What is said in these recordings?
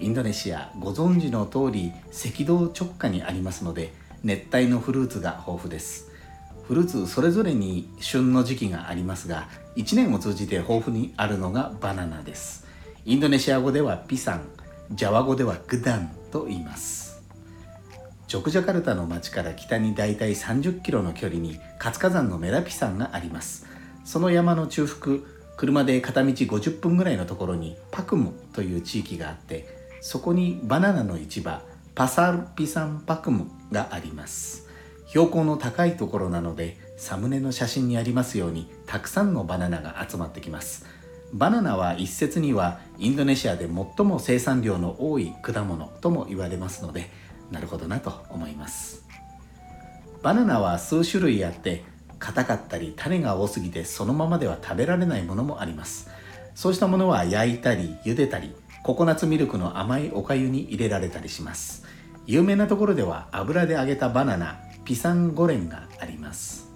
インドネシアご存知の通り赤道直下にありますので熱帯のフルーツが豊富です。フルーツそれぞれに旬の時期がありますが1年を通じて豊富にあるのがバナナです。インドネシア語ではピサンジャワ語ではグダンと言います。ジョクジャカルタの町から北にだいたい30キロの距離に活火山のメラピ山があります。その山の中腹車で片道50分ぐらいのところにパクムという地域があってそこにバナナの市場パサルピサンパクムがあります。標高の高いところなのでサムネの写真にありますようにたくさんのバナナが集まってきます。バナナは一説にはインドネシアで最も生産量の多い果物とも言われますのでなるほどなと思います。バナナは数種類あって硬かったり種が多すぎてそのままでは食べられないものもあります。そうしたものは焼いたり茹でたりココナッツミルクの甘いおかゆに入れられたりします。有名なところでは油で揚げたバナナピサンゴレンがあります。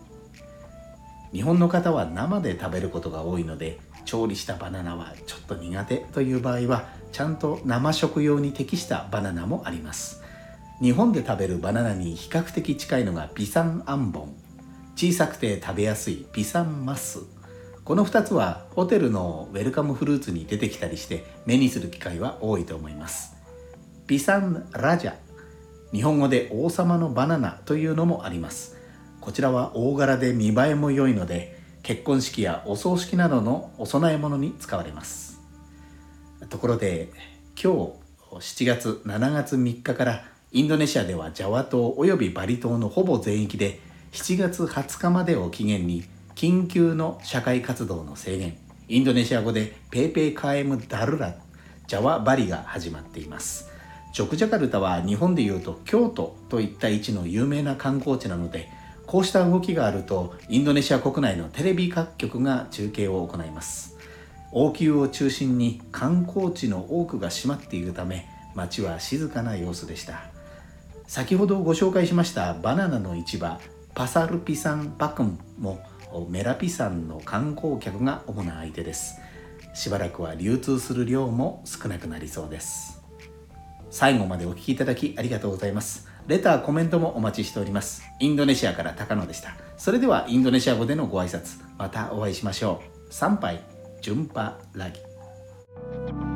日本の方は生で食べることが多いので調理したバナナはちょっと苦手という場合はちゃんと生食用に適したバナナもあります。日本で食べるバナナに比較的近いのがピサンアンボン。小さくて食べやすいピサンマス。この2つはホテルのウェルカムフルーツに出てきたりして目にする機会は多いと思います。ピサンラジャ。日本語で王様のバナナというのもあります。こちらは大柄で見栄えも良いので結婚式やお葬式などのお供え物に使われます。ところで今日7月7月3日からインドネシアではジャワ島およびバリ島のほぼ全域で7月20日までを期限に緊急の社会活動の制限。インドネシア語でペーペーカエムダルラ。ジャワバリが始まっています。ジョクジャカルタは日本でいうと京都といった位置の有名な観光地なのでこうした動きがあるとインドネシア国内のテレビ各局が中継を行います。王宮を中心に観光地の多くが閉まっているため街は静かな様子でした。先ほどご紹介しましたバナナの市場パサルピサンパクンもメラピサンの観光客が主な相手です。しばらくは流通する量も少なくなりそうです。最後までお聴きいただきありがとうございます。レターコメントもお待ちしております。インドネシアから高野でした。それではインドネシア語でのご挨拶またお会いしましょう。参拝順波ラギ。